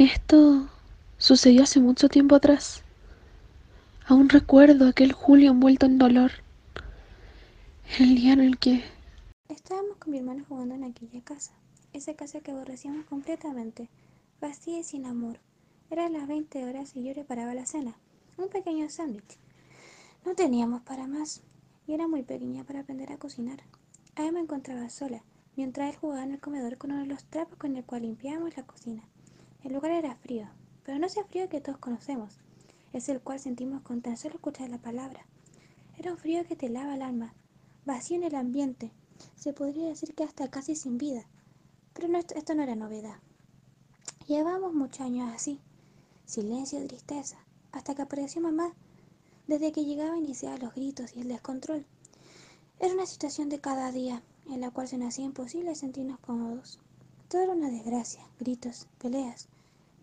Esto sucedió hace mucho tiempo atrás. Aún recuerdo aquel julio envuelto en dolor. El día en el que... Estábamos con mi hermano jugando en aquella casa. Esa casa que aborrecíamos completamente. Vacía y sin amor. Eran las 20 horas y yo preparaba la cena. Un pequeño sándwich. No teníamos para más. Y era muy pequeña para aprender a cocinar. Ahí me encontraba sola, mientras él jugaba en el comedor con uno de los trapos con el cual limpiábamos la cocina. El lugar era frío, pero no ese frío que todos conocemos. Es el cual sentimos con tan solo escuchar la palabra. Era un frío que te lava el alma, vacío en el ambiente. Se podría decir que hasta casi sin vida. Pero no, esto no era novedad. Llevábamos muchos años así. Silencio y tristeza. Hasta que apareció mamá. Desde que llegaba iniciaba los gritos y el descontrol. Era una situación de cada día, en la cual se nos hacía imposible sentirnos cómodos. Todo era una desgracia, gritos, peleas.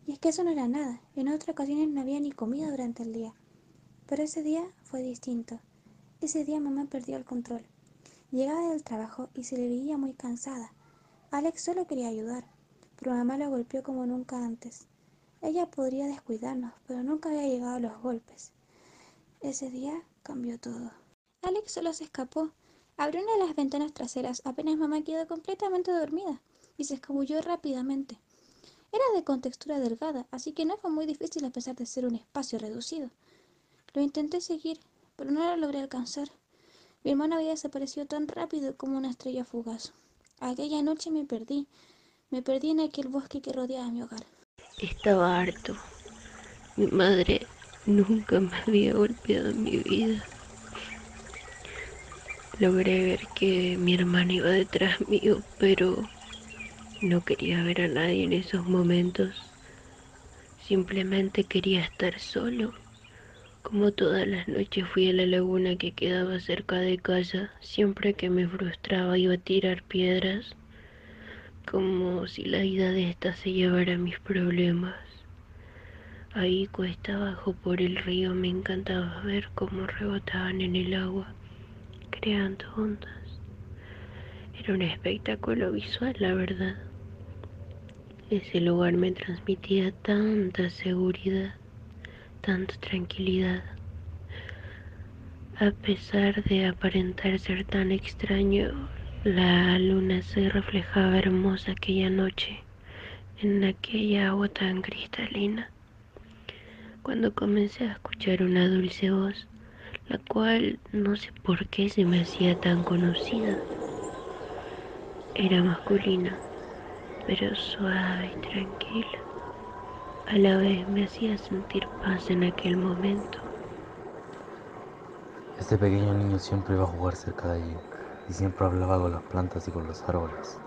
Y es que eso no era nada. En otras ocasiones no había ni comida durante el día. Pero ese día fue distinto. Ese día mamá perdió el control. Llegaba del trabajo y se le veía muy cansada. Alex solo quería ayudar, pero mamá lo golpeó como nunca antes. Ella podría descuidarnos, pero nunca había llegado a los golpes. Ese día cambió todo. Alex solo se escapó. Abrió una de las ventanas traseras apenas mamá quedó completamente dormida y se escabulló rápidamente. Era de contextura delgada, así que no fue muy difícil a pesar de ser un espacio reducido. Lo intenté seguir, pero no lo logré alcanzar. Mi hermano había desaparecido tan rápido como una estrella fugaz. Aquella noche me perdí. Me perdí en aquel bosque que rodeaba mi hogar. Estaba harto. Mi madre nunca me había golpeado en mi vida. Logré ver que mi hermano iba detrás mío, pero no quería ver a nadie en esos momentos. Simplemente quería estar solo. Como todas las noches fui a la laguna que quedaba cerca de casa, siempre que me frustraba iba a tirar piedras, como si la vida de esta se llevara mis problemas. Ahí cuesta abajo por el río me encantaba ver cómo rebotaban en el agua, creando ondas. Era un espectáculo visual, la verdad. Ese lugar me transmitía tanta seguridad, tanta tranquilidad. A pesar de aparentar ser tan extraño, la luna se reflejaba hermosa aquella noche en aquella agua tan cristalina. Cuando comencé a escuchar una dulce voz, la cual no sé por qué se me hacía tan conocida, era masculina pero suave y tranquila. A la vez me hacía sentir paz en aquel momento. Este pequeño niño siempre iba a jugar cerca de allí y siempre hablaba con las plantas y con los árboles.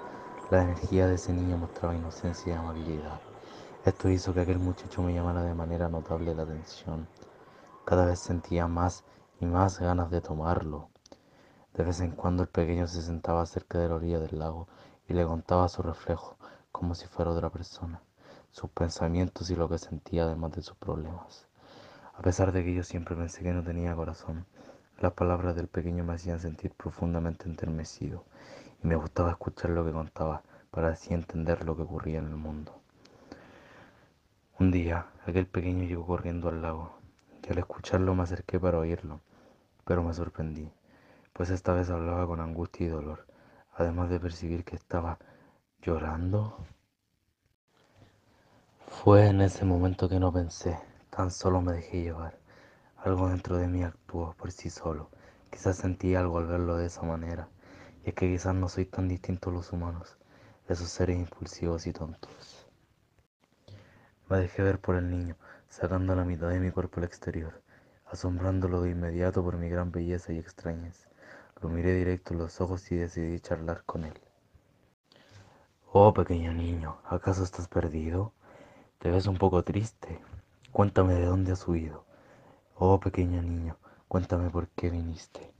La energía de ese niño mostraba inocencia y amabilidad. Esto hizo que aquel muchacho me llamara de manera notable la atención. Cada vez sentía más y más ganas de tomarlo. De vez en cuando el pequeño se sentaba cerca de la orilla del lago y le contaba su reflejo, como si fuera otra persona, sus pensamientos y lo que sentía además de sus problemas. A pesar de que yo siempre pensé que no tenía corazón, las palabras del pequeño me hacían sentir profundamente enternecido y me gustaba escuchar lo que contaba para así entender lo que ocurría en el mundo. Un día, aquel pequeño llegó corriendo al lago y al escucharlo me acerqué para oírlo, pero me sorprendí, pues esta vez hablaba con angustia y dolor, además de percibir que estaba llorando. Fue en ese momento que no pensé, tan solo me dejé llevar. Algo dentro de mí actuó por sí solo. Quizás sentí algo al verlo de esa manera. Y es que quizás no soy tan distinto a los humanos, esos seres impulsivos y tontos. Me dejé ver por el niño, sacando la mitad de mi cuerpo al exterior, asombrándolo de inmediato por mi gran belleza y extrañez. Lo miré directo en los ojos y decidí charlar con él. Oh, pequeño niño, ¿acaso estás perdido? Te ves un poco triste. Cuéntame de dónde has huido. Oh, pequeño niño, cuéntame por qué viniste.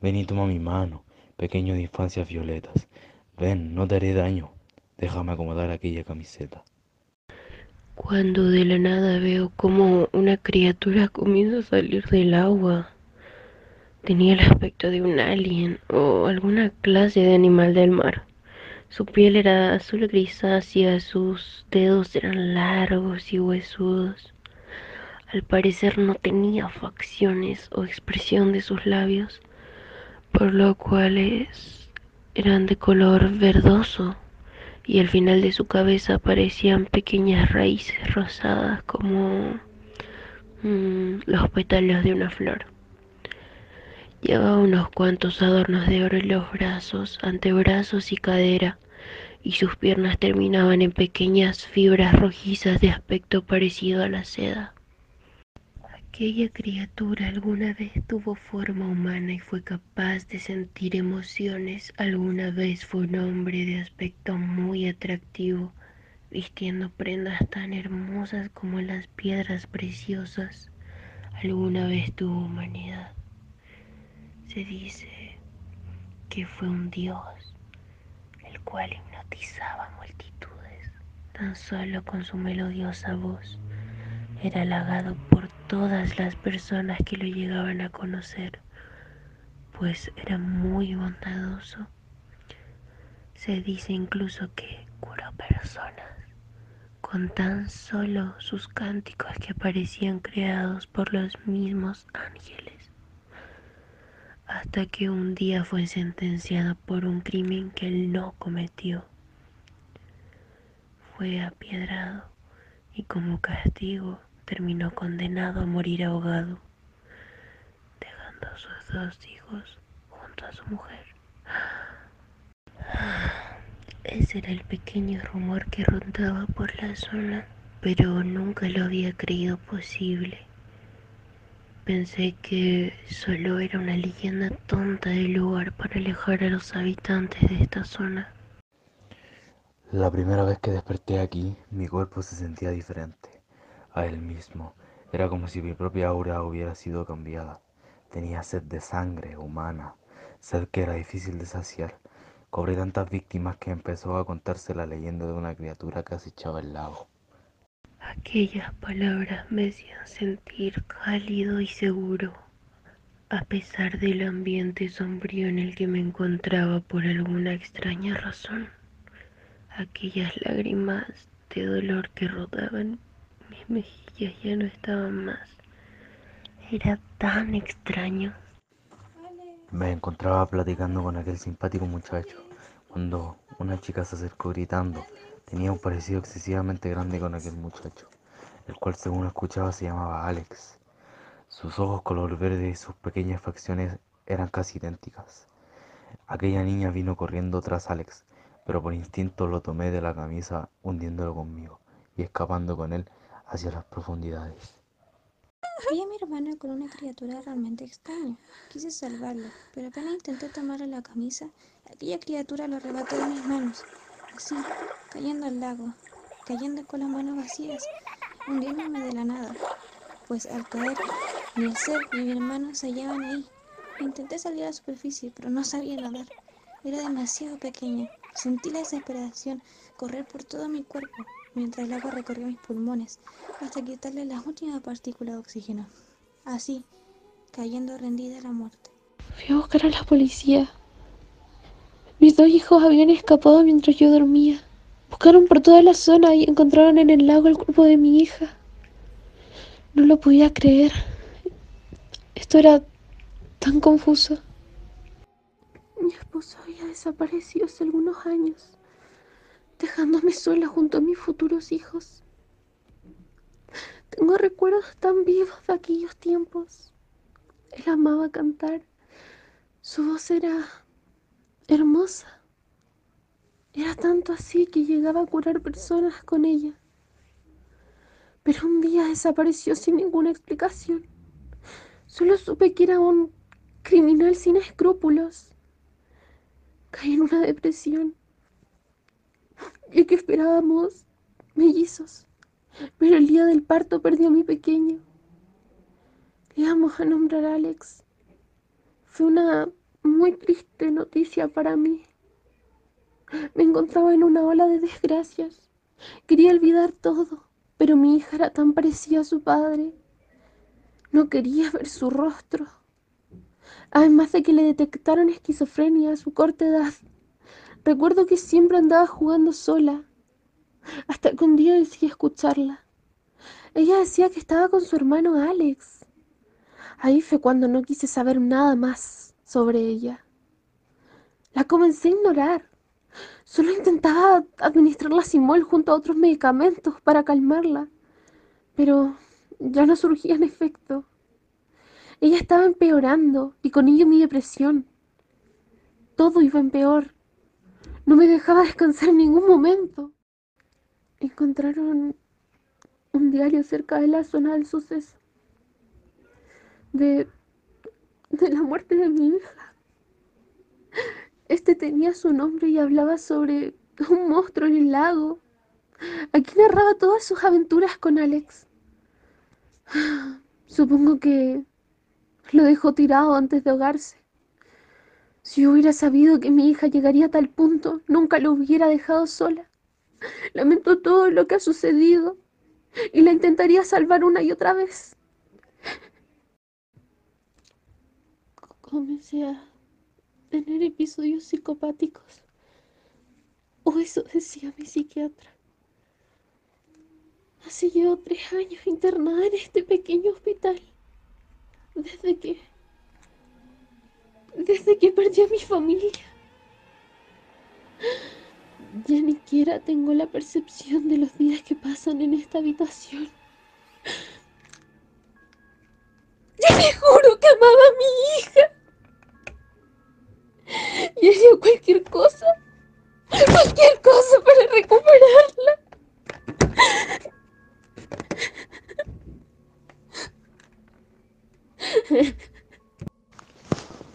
Ven y toma mi mano, pequeño de infancias violetas. Ven, no te haré daño. Déjame acomodar aquella camiseta. Cuando de la nada veo como una criatura comienza a salir del agua. Tenía el aspecto de un alien o alguna clase de animal del mar. Su piel era azul grisácea, sus dedos eran largos y huesudos. Al parecer no tenía facciones o expresión de sus labios, por lo cual eran de color verdoso y al final de su cabeza aparecían pequeñas raíces rosadas como mm, los pétalos de una flor. Llevaba unos cuantos adornos de oro en los brazos, antebrazos y cadera, y sus piernas terminaban en pequeñas fibras rojizas de aspecto parecido a la seda. Aquella criatura alguna vez tuvo forma humana y fue capaz de sentir emociones. Alguna vez fue un hombre de aspecto muy atractivo, vistiendo prendas tan hermosas como las piedras preciosas. Alguna vez tuvo humanidad. Se dice que fue un dios, el cual hipnotizaba multitudes, tan solo con su melodiosa voz. Era halagado por todas las personas que lo llegaban a conocer, pues era muy bondadoso. Se dice incluso que curó personas con tan solo sus cánticos que parecían creados por los mismos ángeles hasta que un día fue sentenciado por un crimen que él no cometió. Fue apiedrado y como castigo terminó condenado a morir ahogado, dejando a sus dos hijos junto a su mujer. Ese era el pequeño rumor que rondaba por la zona, pero nunca lo había creído posible. Pensé que solo era una leyenda tonta del lugar para alejar a los habitantes de esta zona. La primera vez que desperté aquí, mi cuerpo se sentía diferente a él mismo. Era como si mi propia aura hubiera sido cambiada. Tenía sed de sangre humana, sed que era difícil de saciar. Cobré tantas víctimas que empezó a contarse la leyenda de una criatura que acechaba el lago. Aquellas palabras me hacían sentir cálido y seguro, a pesar del ambiente sombrío en el que me encontraba por alguna extraña razón. Aquellas lágrimas de dolor que rodaban mis mejillas ya no estaban más. Era tan extraño. Me encontraba platicando con aquel simpático muchacho cuando una chica se acercó gritando Tenía un parecido excesivamente grande con aquel muchacho, el cual según escuchaba se llamaba Alex. Sus ojos color verde y sus pequeñas facciones eran casi idénticas. Aquella niña vino corriendo tras Alex, pero por instinto lo tomé de la camisa hundiéndolo conmigo y escapando con él hacia las profundidades. Vi a mi hermana con una criatura realmente extraña. Quise salvarlo, pero apenas intenté tomarle la camisa, aquella criatura lo arrebató de mis manos así, cayendo al lago, cayendo con las manos vacías, hundiéndome de la nada, pues al caer, ni ser ni mi hermano se hallaban ahí. Intenté salir a la superficie, pero no sabía nadar. Era demasiado pequeña. Sentí la desesperación correr por todo mi cuerpo, mientras el agua recorría mis pulmones, hasta quitarle las últimas partículas de oxígeno. Así, cayendo rendida a la muerte. Fui a buscar a la policía. Mis dos hijos habían escapado mientras yo dormía. Buscaron por toda la zona y encontraron en el lago el cuerpo de mi hija. No lo podía creer. Esto era tan confuso. Mi esposo había desaparecido hace algunos años, dejándome sola junto a mis futuros hijos. Tengo recuerdos tan vivos de aquellos tiempos. Él amaba cantar. Su voz era hermosa. Era tanto así que llegaba a curar personas con ella. Pero un día desapareció sin ninguna explicación. Solo supe que era un criminal sin escrúpulos. Caí en una depresión. Y que esperábamos mellizos. Pero el día del parto perdió a mi pequeño. Le vamos a nombrar a Alex. Fue una muy triste noticia para mí. Me encontraba en una ola de desgracias. Quería olvidar todo, pero mi hija era tan parecida a su padre. No quería ver su rostro. Además de que le detectaron esquizofrenia a su corta edad, Recuerdo que siempre andaba jugando sola, hasta que un día decidí escucharla. Ella decía que estaba con su hermano Alex. Ahí fue cuando no quise saber nada más sobre ella. La comencé a ignorar. Solo intentaba administrarla sin mol junto a otros medicamentos para calmarla, pero ya no surgían efecto. Ella estaba empeorando y con ello mi depresión. Todo iba en peor. No me dejaba descansar en ningún momento. Encontraron un diario cerca de la zona del suceso. De, de la muerte de mi hija. Este tenía su nombre y hablaba sobre un monstruo en el lago. Aquí narraba todas sus aventuras con Alex. Supongo que lo dejó tirado antes de ahogarse. Si hubiera sabido que mi hija llegaría a tal punto, nunca lo hubiera dejado sola. Lamento todo lo que ha sucedido y la intentaría salvar una y otra vez. Comencé a tener episodios psicopáticos. O eso decía mi psiquiatra. Así llevo tres años internada en este pequeño hospital. Desde que... Desde que perdí a mi familia. Ya ni siquiera tengo la percepción de los días que pasan en esta habitación. Ya me juro que amaba a mi hija. Y haría cualquier cosa, cualquier cosa para recuperarla.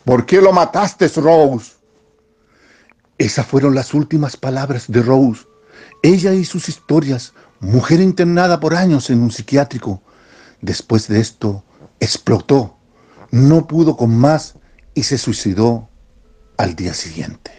¿Por qué lo mataste, Rose? Esas fueron las últimas palabras de Rose. Ella y sus historias, mujer internada por años en un psiquiátrico. Después de esto, explotó. No pudo con más y se suicidó al día siguiente.